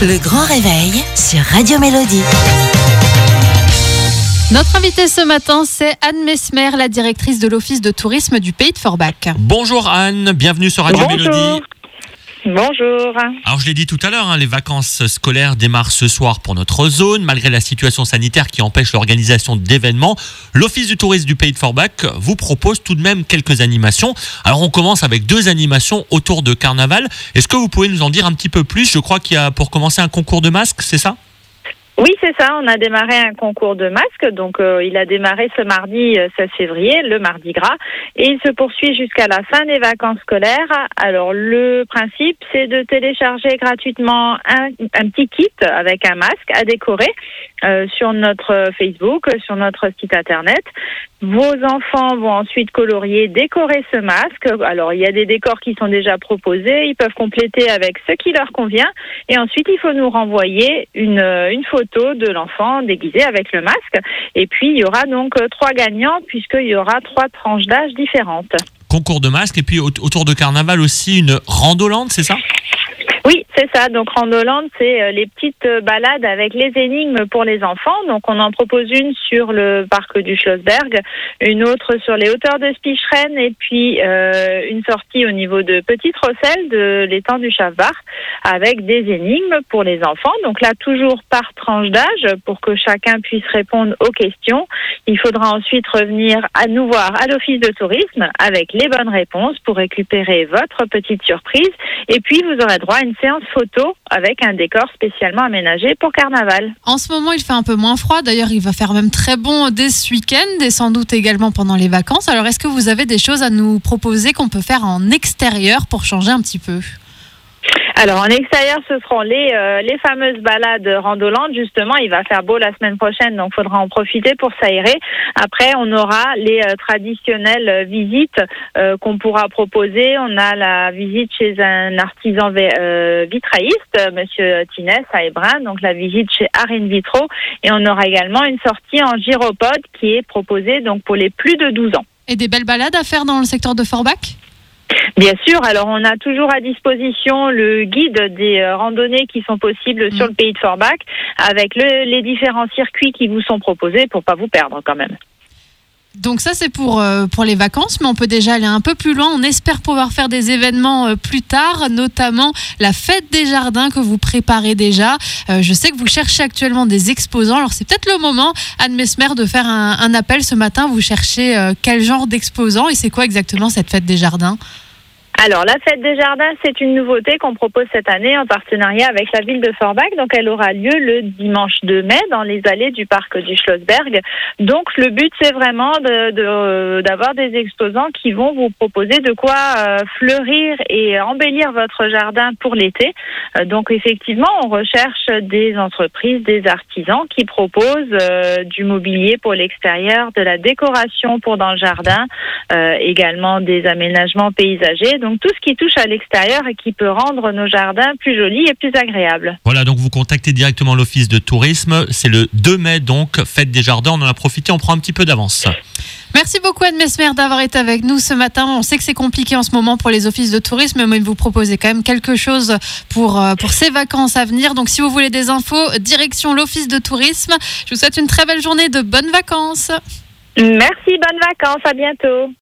Le grand réveil sur Radio Mélodie. Notre invitée ce matin, c'est Anne Mesmer, la directrice de l'Office de tourisme du Pays de Forbach. Bonjour Anne, bienvenue sur Radio Bonjour. Mélodie. Bonjour. Alors je l'ai dit tout à l'heure, hein, les vacances scolaires démarrent ce soir pour notre zone. Malgré la situation sanitaire qui empêche l'organisation d'événements, l'Office du tourisme du Pays de Forbach vous propose tout de même quelques animations. Alors on commence avec deux animations autour de Carnaval. Est-ce que vous pouvez nous en dire un petit peu plus? Je crois qu'il y a pour commencer un concours de masques, c'est ça? Oui, c'est ça. On a démarré un concours de masques. Donc, euh, il a démarré ce mardi euh, 16 février, le mardi gras, et il se poursuit jusqu'à la fin des vacances scolaires. Alors, le principe, c'est de télécharger gratuitement un, petit kit avec un masque à décorer euh, sur notre Facebook, sur notre site internet. Vos enfants vont ensuite colorier, décorer ce masque. Alors, il y a des décors qui sont déjà proposés. Ils peuvent compléter avec ce qui leur convient. Et ensuite, il faut nous renvoyer une, euh, une photo de l'enfant déguisé avec le masque. Et puis, il y aura donc euh, trois gagnants puisqu'il y aura trois tranches d'âge différentes. Concours de masques et puis au- autour de Carnaval aussi une randolande, c'est ça? Oui, c'est ça. Donc, Randoland, c'est euh, les petites euh, balades avec les énigmes pour les enfants. Donc, on en propose une sur le parc du Schlossberg, une autre sur les hauteurs de Spicheren et puis euh, une sortie au niveau de Petite Rosselle de l'étang du Chavbar avec des énigmes pour les enfants. Donc là, toujours par tranche d'âge pour que chacun puisse répondre aux questions. Il faudra ensuite revenir à nous voir à l'office de tourisme avec les bonnes réponses pour récupérer votre petite surprise. Et puis, vous aurez droit à une séance photo avec un décor spécialement aménagé pour carnaval. En ce moment, il fait un peu moins froid. D'ailleurs, il va faire même très bon dès ce week-end et sans doute également pendant les vacances. Alors, est-ce que vous avez des choses à nous proposer qu'on peut faire en extérieur pour changer un petit peu? Alors, en extérieur, ce seront les, euh, les fameuses balades randolantes. Justement, il va faire beau la semaine prochaine, donc faudra en profiter pour s'aérer. Après, on aura les euh, traditionnelles visites euh, qu'on pourra proposer. On a la visite chez un artisan euh, vitrailliste, Monsieur Tinès à Hébrin, donc la visite chez Arine Vitro. Et on aura également une sortie en gyropode qui est proposée donc pour les plus de 12 ans. Et des belles balades à faire dans le secteur de Forbach? Bien sûr, alors on a toujours à disposition le guide des euh, randonnées qui sont possibles sur le pays de Forbach avec le- les différents circuits qui vous sont proposés pour pas vous perdre quand même. Donc ça c'est pour, euh, pour les vacances, mais on peut déjà aller un peu plus loin. On espère pouvoir faire des événements euh, plus tard, notamment la fête des jardins que vous préparez déjà. Euh, je sais que vous cherchez actuellement des exposants, alors c'est peut-être le moment, Anne Mesmer, de faire un, un appel ce matin. Vous cherchez quel genre d'exposants et c'est quoi exactement cette fête des jardins? Alors la fête des jardins, c'est une nouveauté qu'on propose cette année en partenariat avec la ville de Forbach. Donc elle aura lieu le dimanche 2 mai dans les allées du parc du Schlossberg. Donc le but c'est vraiment de- de- d'avoir des exposants qui vont vous proposer de quoi euh, fleurir et embellir votre jardin pour l'été. Euh, donc effectivement, on recherche des entreprises, des artisans qui proposent euh, du mobilier pour l'extérieur, de la décoration pour dans le jardin, euh, également des aménagements paysagers. Tout ce qui touche à l'extérieur et qui peut rendre nos jardins plus jolis et plus agréables. Voilà, donc vous contactez directement l'office de tourisme. C'est le 2 mai, donc, fête des jardins. On en a profité, on prend un petit peu d'avance. Merci beaucoup Anne Mesmer d'avoir été avec nous ce matin. On sait que c'est compliqué en ce moment pour les offices de tourisme, mais vous proposez quand même quelque chose pour, euh, pour ces vacances à venir. Donc si vous voulez des infos, direction l'office de tourisme. Je vous souhaite une très belle journée de bonnes vacances. Merci, bonnes vacances, à bientôt.